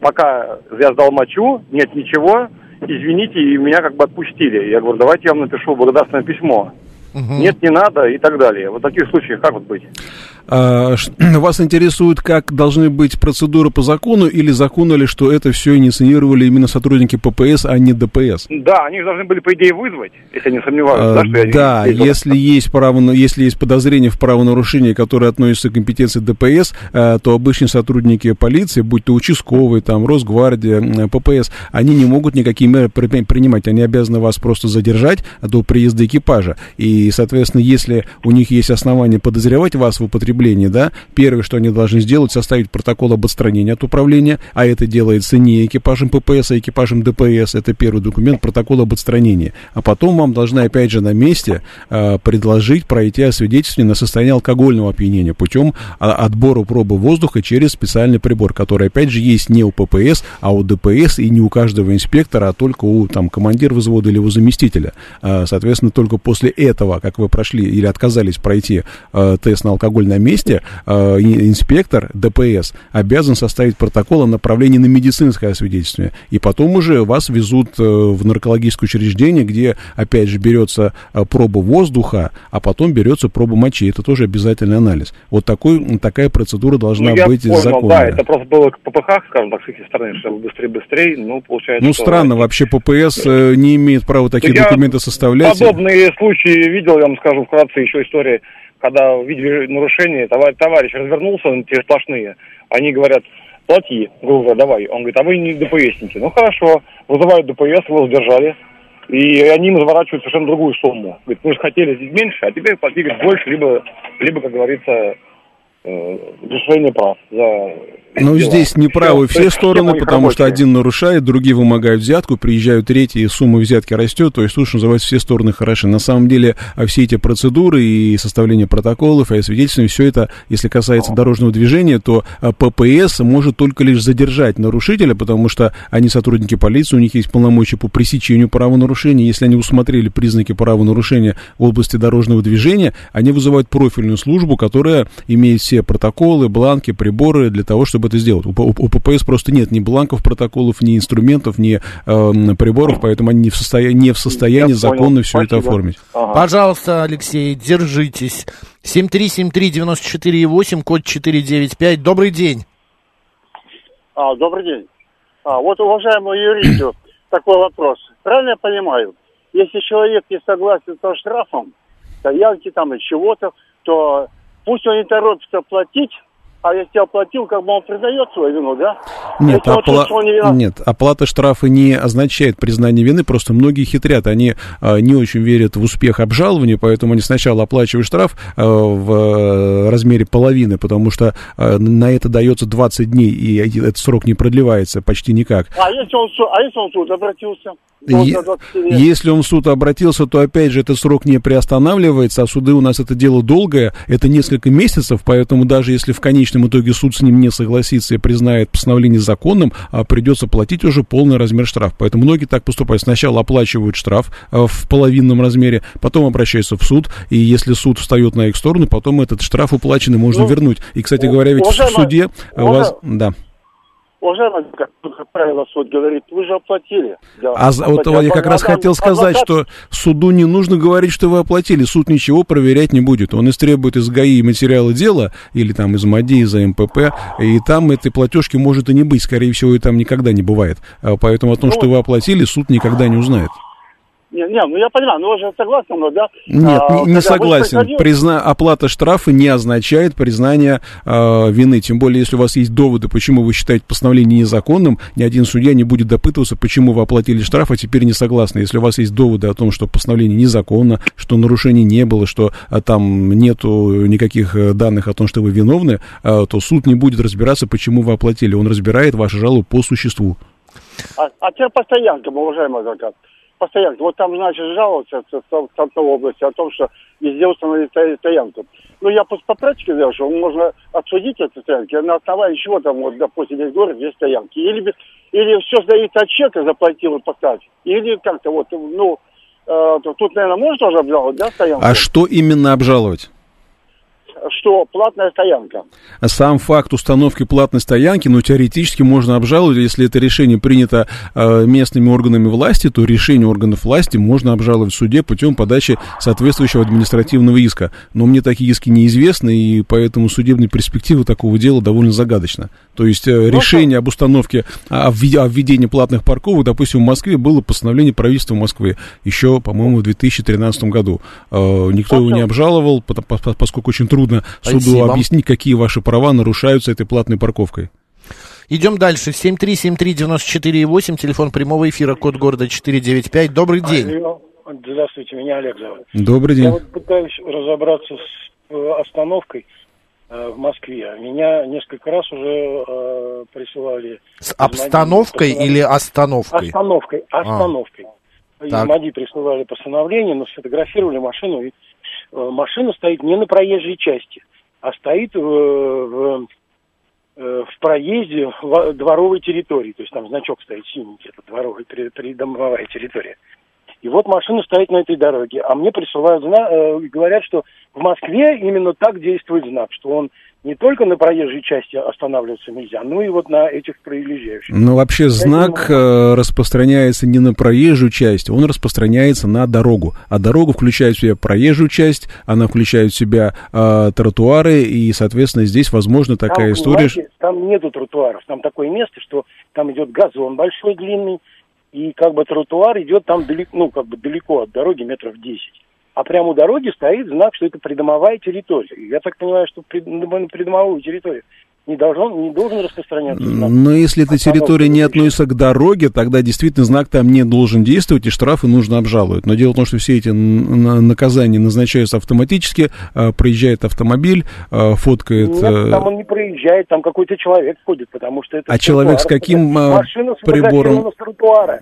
пока я сдал мочу, нет ничего, извините, и меня как бы отпустили. Я говорю, давайте я вам напишу благодарственное письмо. Угу. Нет, не надо и так далее. Вот в таких случаях как вот быть? А, вас интересует, как должны быть процедуры по закону или закону ли, что это все инициировали именно сотрудники ППС, а не ДПС? Да, они должны были, по идее, вызвать, если не сомневаюсь. А, да, что я да не если, есть право, если есть подозрение в правонарушении, которое относится к компетенции ДПС, а, то обычные сотрудники полиции, будь то участковые, там, Росгвардия, ППС, они не могут никакие меры принимать. Они обязаны вас просто задержать до приезда экипажа. И, соответственно, если у них есть основания подозревать вас в употреблении да, первое, что они должны сделать, составить протокол об отстранении от управления, а это делается не экипажем ППС, а экипажем ДПС, это первый документ, протокол об отстранении. А потом вам должны, опять же, на месте э, предложить пройти освидетельствование на состояние алкогольного опьянения путем а, отбора пробы воздуха через специальный прибор, который, опять же, есть не у ППС, а у ДПС и не у каждого инспектора, а только у там, командира взвода или у заместителя. Э, соответственно, только после этого, как вы прошли или отказались пройти э, тест на алкогольное месте э, инспектор ДПС обязан составить протокол о направлении на медицинское освидетельствование. И потом уже вас везут э, в наркологическое учреждение, где, опять же, берется э, проба воздуха, а потом берется проба мочи. Это тоже обязательный анализ. Вот такой, такая процедура должна ну, быть понял, законная. Да, это просто было к ППХ, скажем так, с их стороны, что быстрее-быстрее, ну, получается... Ну, странно, что... вообще ППС э, не имеет права такие ну, документы составлять. Подобные случаи видел, я вам скажу вкратце еще история когда увидели нарушение, товарищ, товарищ развернулся на те сплошные, они говорят, плати, говорю, давай. Он говорит, а вы не ДПСники. Ну хорошо, вызывают ДПС, его задержали. И они им заворачивают совершенно другую сумму. Говорит, мы же хотели здесь меньше, а теперь платили больше, либо, либо как говорится, э, решение прав за ну, здесь неправы все, все стороны, потому рабочие. что один нарушает, другие вымогают взятку, приезжают третьи, сумма взятки растет, то есть что называется, все стороны хороши. На самом деле, а все эти процедуры и составление протоколов, и освидетельствование, все это, если касается дорожного движения, то а, ППС может только лишь задержать нарушителя, потому что они сотрудники полиции, у них есть полномочия по пресечению правонарушений. Если они усмотрели признаки правонарушения в области дорожного движения, они вызывают профильную службу, которая имеет все протоколы, бланки, приборы для того, чтобы чтобы это сделать. У, у, у ППС просто нет ни бланков протоколов, ни инструментов, ни э, приборов, поэтому они не в, состоя... не в состоянии Я законно понял. все Спасибо. это оформить. Ага. Пожалуйста, Алексей, держитесь. 7373948, код 495. Добрый день. А, добрый день. А, вот, уважаемый юристу, такой вопрос. Правильно я понимаю, если человек не согласен со штрафом, стоянки там и чего-то, то пусть он не торопится платить, а если оплатил, как бы он признает свою вину, да? Нет, опла... не Нет, оплата штрафа не означает признание вины, просто многие хитрят, они а, не очень верят в успех обжалования, поэтому они сначала оплачивают штраф а, в а, размере половины, потому что а, на это дается 20 дней, и этот срок не продлевается почти никак. А если он, а если он суд обратился? Если он в суд обратился, то опять же этот срок не приостанавливается, а суды у нас это дело долгое, это несколько месяцев, поэтому даже если в конечном итоге суд с ним не согласится и признает постановление законным, а придется платить уже полный размер штрафа. Поэтому многие так поступают. Сначала оплачивают штраф а, в половинном размере, потом обращаются в суд, и если суд встает на их сторону, потом этот штраф уплаченный можно ну, вернуть. И, кстати говоря, ведь в суде у вас... Да. Уважаемый, как правило, суд говорит, вы же оплатили. Да, а вот я как раз хотел сказать, что суду не нужно говорить, что вы оплатили. Суд ничего проверять не будет. Он истребует из ГАИ материалы дела, или там из МАДИ, из МПП, и там этой платежки может и не быть. Скорее всего, и там никогда не бывает. А поэтому о том, ну, что вы оплатили, суд никогда не узнает. Не, не, ну я понимаю, ну вы же согласны, но да? Нет, а, не, не согласен. Приходил... Призна... Оплата штрафа не означает признание э, вины. Тем более, если у вас есть доводы, почему вы считаете постановление незаконным, ни один судья не будет допытываться, почему вы оплатили штраф, а теперь не согласны. Если у вас есть доводы о том, что постановление незаконно, что нарушений не было, что а, там нету никаких э, данных о том, что вы виновны, э, то суд не будет разбираться, почему вы оплатили. Он разбирает вашу жалобу по существу. А, а теперь по стоянкам, уважаемый адвокат. По стоянке. Вот там, значит, жаловался в Салтовой области о том, что везде установили стоянку. Ну, я по, по практике знаю, что можно отсудить эти стоянки, на основании чего там, вот, допустим, здесь город, здесь стоянки. Или, или все зависит от чека, заплатил и поставить. Или как-то вот, ну, э, тут, наверное, можно тоже обжаловать, да, стоянку? А что именно обжаловать? Что платная стоянка. Сам факт установки платной стоянки, ну, теоретически можно обжаловать, если это решение принято э, местными органами власти, то решение органов власти можно обжаловать в суде путем подачи соответствующего административного иска. Но мне такие иски неизвестны, и поэтому судебная перспектива такого дела довольно загадочна. То есть э, ну, решение об установке, о введении платных парковок, допустим, в Москве было постановление правительства Москвы еще, по-моему, в 2013 году. Э, никто его не обжаловал, поскольку очень трудно трудно суду Спасибо. объяснить, какие ваши права нарушаются этой платной парковкой. Идем дальше. 7373948, телефон прямого эфира, код города 495. Добрый день. Здравствуйте, меня Олег зовут. Добрый день. Я вот пытаюсь разобраться с э, остановкой э, в Москве. Меня несколько раз уже э, присылали... С обстановкой или остановкой? Остановкой, а. остановкой. А. Из МАДИ присылали постановление, но сфотографировали машину и машина стоит не на проезжей части, а стоит в, в, э, в проезде дворовой территории. То есть там значок стоит синенький, это дворовая, придомовая территория. И вот машина стоит на этой дороге. А мне присылают знак, э, говорят, что в Москве именно так действует знак, что он не только на проезжей части останавливаться нельзя, но и вот на этих проезжающих. Ну, вообще знак э, распространяется не на проезжую часть, он распространяется на дорогу. А дорогу включает в себя проезжую часть, она включает в себя э, тротуары, и, соответственно, здесь возможно такая там, история... Знаете, там нету тротуаров, там такое место, что там идет газон большой, длинный, и как бы тротуар идет там далеко, ну, как бы далеко от дороги, метров 10 а прямо у дороги стоит знак, что это придомовая территория. Я так понимаю, что на придомовую территорию не должен, не должен распространяться. Знак. Но если эта территория не относится к дороге, тогда действительно знак там не должен действовать, и штрафы нужно обжаловать. Но дело в том, что все эти наказания назначаются автоматически, а, проезжает автомобиль, а, фоткает... Нет, э, там он не проезжает, там какой-то человек ходит, потому что это... А человек с каким а, прибором...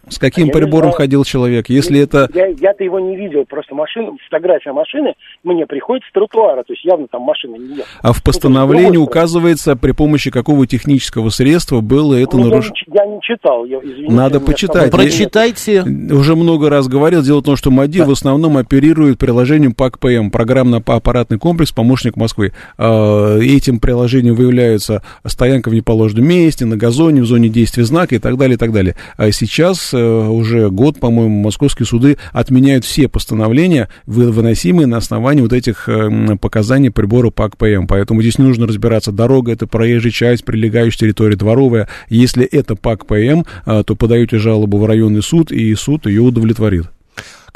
С, с каким прибором ходил человек? Если это... Я, я-то его не видел, просто машина, фотография машины мне приходит с тротуара, то есть явно там машина не ехала. А в постановлении указывается при помощи какого технического средства было это ну, нарушено? Я, я не читал, я, извините. Надо почитать. Прочитайте. Уже много раз говорил. Дело в том, что МАДИ да. в основном оперирует приложением ПАК-ПМ, программно-аппаратный комплекс «Помощник Москвы». А, этим приложением выявляется стоянка в неположенном месте, на газоне, в зоне действия знака и так далее, и так далее. А сейчас э, уже год, по-моему, московские суды отменяют все постановления, выносимые на основании вот этих э, показаний прибора ПАК-ПМ. Поэтому здесь нужно разбираться, дорога это проезжая часть, прилегающая территория дворовая. Если это ПАК ПМ, а, то подаете жалобу в районный суд, и суд ее удовлетворит.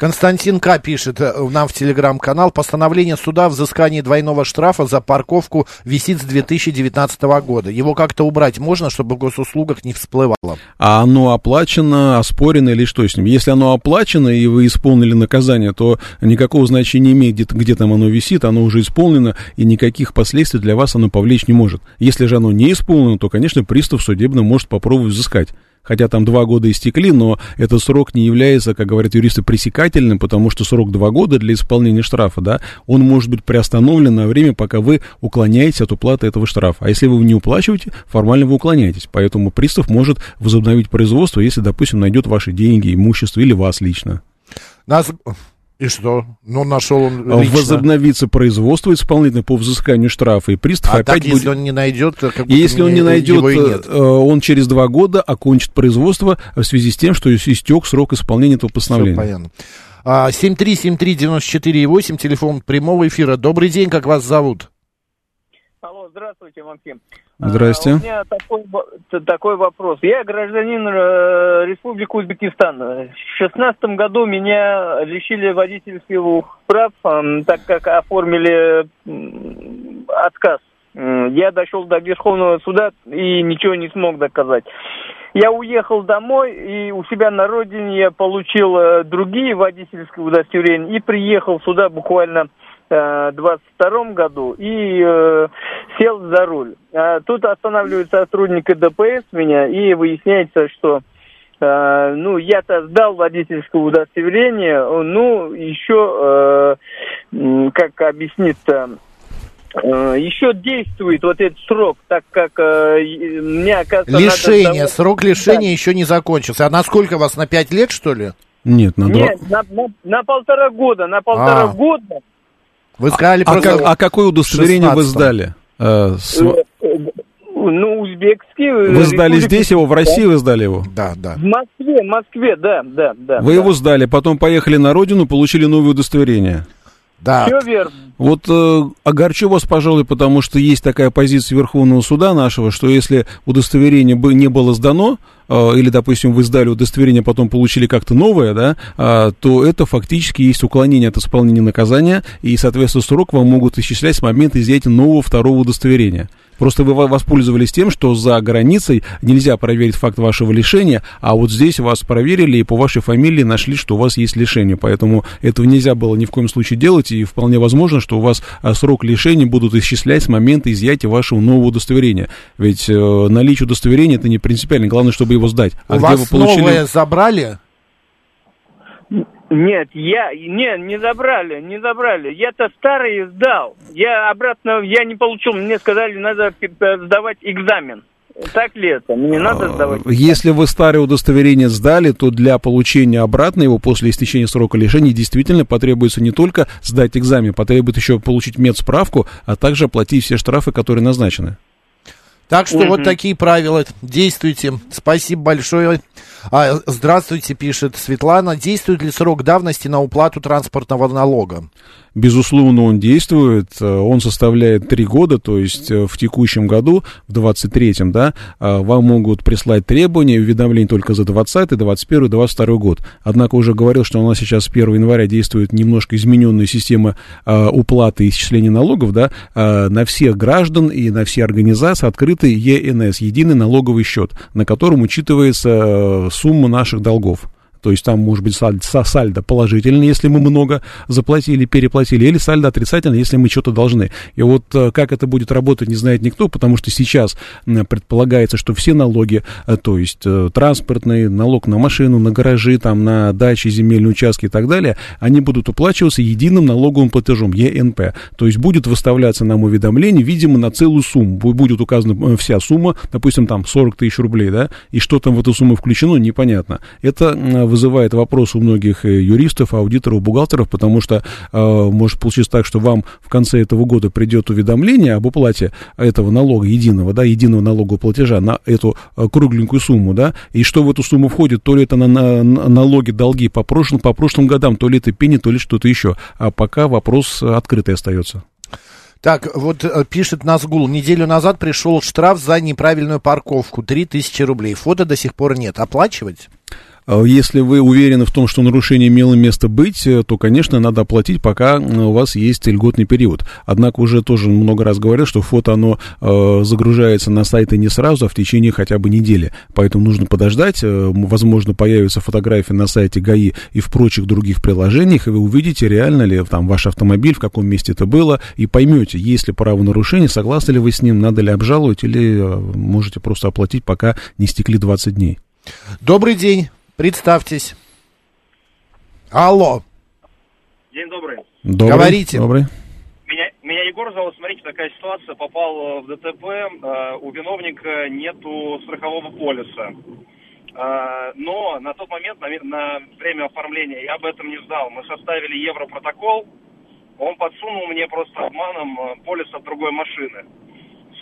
Константин К. пишет э, нам в телеграм-канал. Постановление суда о взыскании двойного штрафа за парковку висит с 2019 года. Его как-то убрать можно, чтобы в госуслугах не всплывало? А оно оплачено, оспорено или что с ним? Если оно оплачено и вы исполнили наказание, то никакого значения не имеет, где, где там оно висит, оно уже исполнено, и никаких последствий для вас оно повлечь не может. Если же оно не исполнено, то, конечно, пристав судебно может попробовать взыскать хотя там два года истекли, но этот срок не является, как говорят юристы, пресекательным, потому что срок два года для исполнения штрафа, да, он может быть приостановлен на время, пока вы уклоняетесь от уплаты этого штрафа. А если вы не уплачиваете, формально вы уклоняетесь. Поэтому пристав может возобновить производство, если, допустим, найдет ваши деньги, имущество или вас лично. Нас и что? Ну, нашел он а лично. Возобновится производство исполнительное по взысканию штрафа, и пристав а опять так, будет... если он не найдет... Как и если он не найдет, э, он через два года окончит производство в связи с тем, что истек срок исполнения этого постановления. Все понятно. 7373948, телефон прямого эфира. Добрый день, как вас зовут? Здравствуйте, Максим. Здрасте. А, у меня такой, такой вопрос. Я гражданин э, Республики Узбекистан. В шестнадцатом году меня лишили водительских прав, э, так как оформили э, отказ. Я дошел до Верховного суда и ничего не смог доказать. Я уехал домой, и у себя на родине я получил э, другие водительские удостоверения и приехал сюда буквально 22 году и э, сел за руль. А тут останавливает сотрудник ДПС меня и выясняется, что Э, ну, я-то сдал водительское удостоверение, ну, еще, э, как объяснить-то, э, еще действует вот этот срок, так как э, мне оказывается... Лишение, надо... срок лишения да. еще не закончился. А насколько вас, на пять лет, что ли? Нет, на Нет, два... на, на, на полтора года, на полтора а. года. Вы сказали а, просто... А, а какое удостоверение 16 вы сдали? Э, с... Ну, узбекский. Вы э, сдали здесь его, в России вы сдали его? Да, да. В Москве, в Москве, да, да, да. Вы да. его сдали, потом поехали на родину, получили новое удостоверение. Да. Все верно. Вот э, огорчу вас, пожалуй, потому что есть такая позиция Верховного суда нашего, что если удостоверение бы не было сдано, э, или, допустим, вы сдали удостоверение, потом получили как-то новое, да, э, то это фактически есть уклонение от исполнения наказания, и, соответственно, срок вам могут исчислять с момента изъятия нового второго удостоверения. Просто вы воспользовались тем, что за границей нельзя проверить факт вашего лишения, а вот здесь вас проверили и по вашей фамилии нашли, что у вас есть лишение. Поэтому этого нельзя было ни в коем случае делать, и вполне возможно, что у вас а, срок лишения будут исчислять с момента изъятия вашего нового удостоверения. Ведь э, наличие удостоверения это не принципиально, главное, чтобы его сдать. А у где вас вы получили... новое забрали? Нет, я, не, не забрали, не забрали. Я-то старый сдал. Я обратно, я не получил. Мне сказали, надо сдавать экзамен. Так ли это? Мне надо сдавать? Если вы старое удостоверение сдали, то для получения обратно его после истечения срока лишения действительно потребуется не только сдать экзамен, потребуется еще получить медсправку, а также оплатить все штрафы, которые назначены. Так что угу. вот такие правила. Действуйте. Спасибо большое. А, здравствуйте, пишет Светлана. Действует ли срок давности на уплату транспортного налога? Безусловно, он действует. Он составляет три года, то есть э, в текущем году, в 23-м, да, а, вам могут прислать требования, уведомления только за 20 21 22 год. Однако уже говорил, что у нас сейчас с 1 января действует немножко измененная система уплаты и исчисления налогов, да, на всех граждан и на все организации открытый ЕНС, единый налоговый счет, на котором учитывается э, сумма наших долгов. То есть там может быть сальдо, сальдо положительный, если мы много заплатили, переплатили, или сальдо отрицательный, если мы что-то должны. И вот э, как это будет работать, не знает никто, потому что сейчас предполагается, что все налоги, э, то есть э, транспортный, налог на машину, на гаражи, там, на дачи, земельные участки и так далее, они будут уплачиваться единым налоговым платежом, ЕНП. То есть будет выставляться нам уведомление, видимо, на целую сумму. Будет указана вся сумма, допустим, там 40 тысяч рублей, да, и что там в эту сумму включено, непонятно. Это вызывает вопрос у многих э, юристов, аудиторов, бухгалтеров, потому что э, может получиться так, что вам в конце этого года придет уведомление об уплате этого налога единого, да, единого налогового платежа на эту э, кругленькую сумму, да, и что в эту сумму входит, то ли это на, на, на налоги, долги по прошлым, по прошлым годам, то ли это пени, то ли что-то еще. А пока вопрос открытый остается. Так, вот пишет Назгул, неделю назад пришел штраф за неправильную парковку, 3000 рублей. Фото до сих пор нет. Оплачивать? А если вы уверены в том, что нарушение имело место быть, э, то, конечно, надо оплатить, пока у вас есть льготный период. Однако уже тоже много раз говорил, что фото, оно э, загружается на сайты не сразу, а в течение хотя бы недели. Поэтому нужно подождать. Э, возможно, появятся фотографии на сайте ГАИ и в прочих других приложениях, и вы увидите, реально ли там ваш автомобиль, в каком месте это было, и поймете, есть ли правонарушение, согласны ли вы с ним, надо ли обжаловать, или э, можете просто оплатить, пока не стекли 20 дней. Добрый день. Представьтесь. Алло. День добрый. добрый. Говорите. Добрый. Меня, меня Егор зовут. Смотрите, такая ситуация. Попал э, в ДТП. Э, у виновника нету страхового полиса. Э, но на тот момент, на, на время оформления, я об этом не знал. Мы составили европротокол. Он подсунул мне просто обманом полис от другой машины.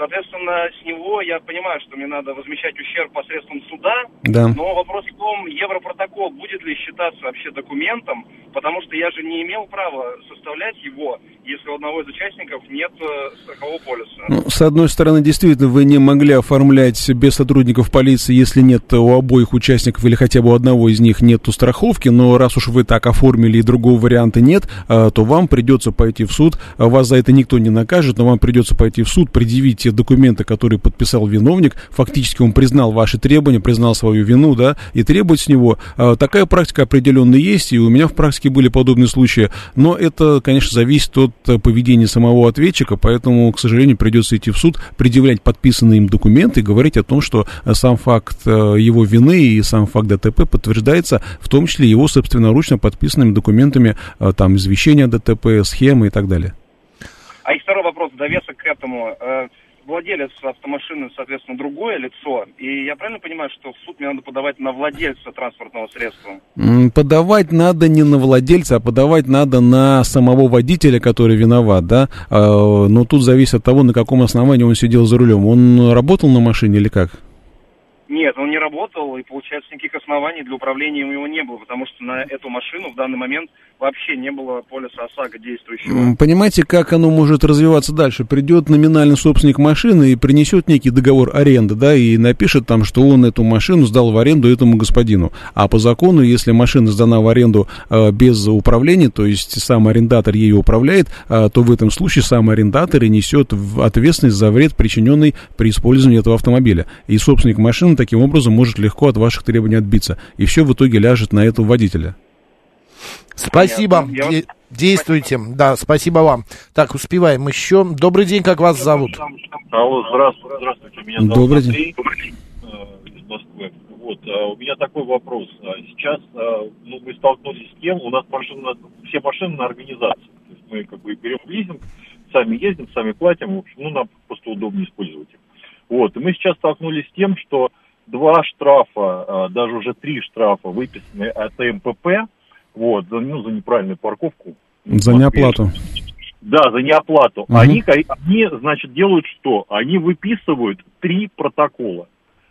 Соответственно, с него я понимаю, что мне надо возмещать ущерб посредством суда. Да. Но вопрос в том, европротокол будет ли считаться вообще документом, потому что я же не имел права составлять его, если у одного из участников нет э, страхового полиса. Ну, с одной стороны, действительно, вы не могли оформлять без сотрудников полиции, если нет у обоих участников или хотя бы у одного из них нет страховки, но раз уж вы так оформили и другого варианта нет, э, то вам придется пойти в суд. Вас за это никто не накажет, но вам придется пойти в суд, предъявить те документы, которые подписал виновник, фактически он признал ваши требования, признал свою вину, да, и требовать с него. А, такая практика определенно есть, и у меня в практике были подобные случаи, но это, конечно, зависит от поведения самого ответчика, поэтому, к сожалению, придется идти в суд, предъявлять подписанные им документы и говорить о том, что сам факт его вины и сам факт ДТП подтверждается, в том числе его собственноручно подписанными документами, там, извещения ДТП, схемы и так далее. А и второй вопрос, довесок к этому. Владелец автомашины, соответственно, другое лицо. И я правильно понимаю, что в суд мне надо подавать на владельца транспортного средства? Подавать надо не на владельца, а подавать надо на самого водителя, который виноват, да? А, но тут зависит от того, на каком основании он сидел за рулем. Он работал на машине или как? Нет, он не работал, и, получается, никаких оснований для управления у него не было, потому что на эту машину в данный момент вообще не было полиса ОСАГО действующего. Понимаете, как оно может развиваться дальше? Придет номинальный собственник машины и принесет некий договор аренды, да, и напишет там, что он эту машину сдал в аренду этому господину. А по закону, если машина сдана в аренду э, без управления, то есть сам арендатор ею управляет, э, то в этом случае сам арендатор и несет ответственность за вред, причиненный при использовании этого автомобиля. И собственник машины таким образом может легко от ваших требований отбиться. И все в итоге ляжет на этого водителя. Спасибо. Де- действуйте. Да, спасибо вам. Так, успеваем еще. Добрый день, как вас зовут? Алло, здравствуйте, здравствуйте. Меня зовут Добрый Андрей э, из Москвы. Вот, а, у меня такой вопрос. А, Сейчас а, ну, мы столкнулись с тем, у нас машины, все машины на организации. То есть мы как бы берем лизинг, сами ездим, сами платим, в общем, ну, нам просто удобнее использовать их. Вот, и мы сейчас столкнулись с тем, что два штрафа, а, даже уже три штрафа выписаны от МПП, вот, за, ну, за неправильную парковку. За неоплату. Да, за неоплату. Мгм. Они, они, значит, делают что? Они выписывают три протокола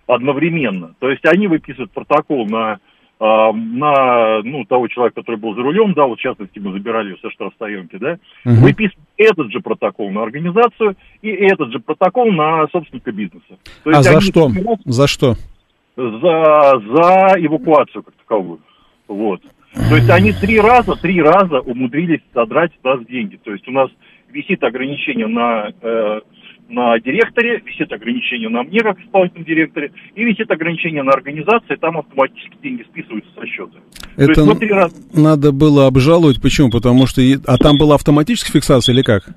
одновременно. То есть они выписывают протокол на, а, на ну, того человека, который был за рулем, да, вот в частности мы забирали со штрафстоянки, да, Мгм. выписывают этот же протокол на организацию и этот же протокол на собственника бизнеса. То А есть за они что? За что? За, за эвакуацию как таковую. Вот. То есть они три раза, три раза умудрились содрать с нас деньги. То есть у нас висит ограничение на, э, на директоре, висит ограничение на мне, как исполнительном директоре, и висит ограничение на организации, там автоматически деньги списываются со счета. То Это есть мы три раза... надо было обжаловать. Почему? Потому что... А там была автоматическая фиксация или как?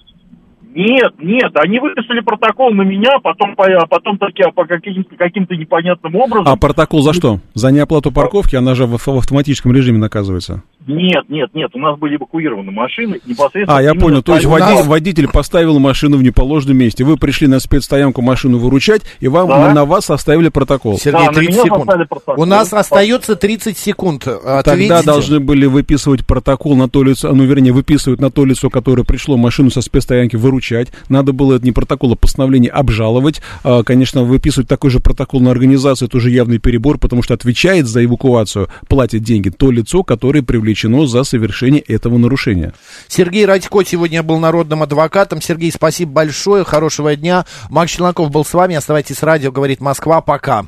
Нет, нет, они выписали протокол на меня, потом, по, потом таки, по каким-то, каким-то непонятным образом... А протокол за что? За неоплату парковки, она же в, в автоматическом режиме наказывается. Нет, нет, нет, у нас были эвакуированы машины непосредственно... А, я понял. То есть нас- води- водитель поставил машину в неположенном месте. Вы пришли на спецстоянку машину выручать, и вам Да. на, вас составили протокол. Сергей, 30 секунд. У нас остается 30 секунд. Тогда Ответите. должны были выписывать протокол на то лицо, ну, вернее, выписывать на то лицо, которое пришло машину со спецстоянки выручать. Надо было это не протокол, а постановление обжаловать. А, Конечно, выписывать такой же протокол на организацию, это уже явный перебор, потому что отвечает за эвакуацию, платит деньги то лицо, которое привлечено за совершение этого нарушения. Сергей Радько сегодня был народным адвокатом. Сергей, спасибо большое, хорошего дня. Макс Челноков был с вами. Оставайтесь с радио, говорит Москва. Пока.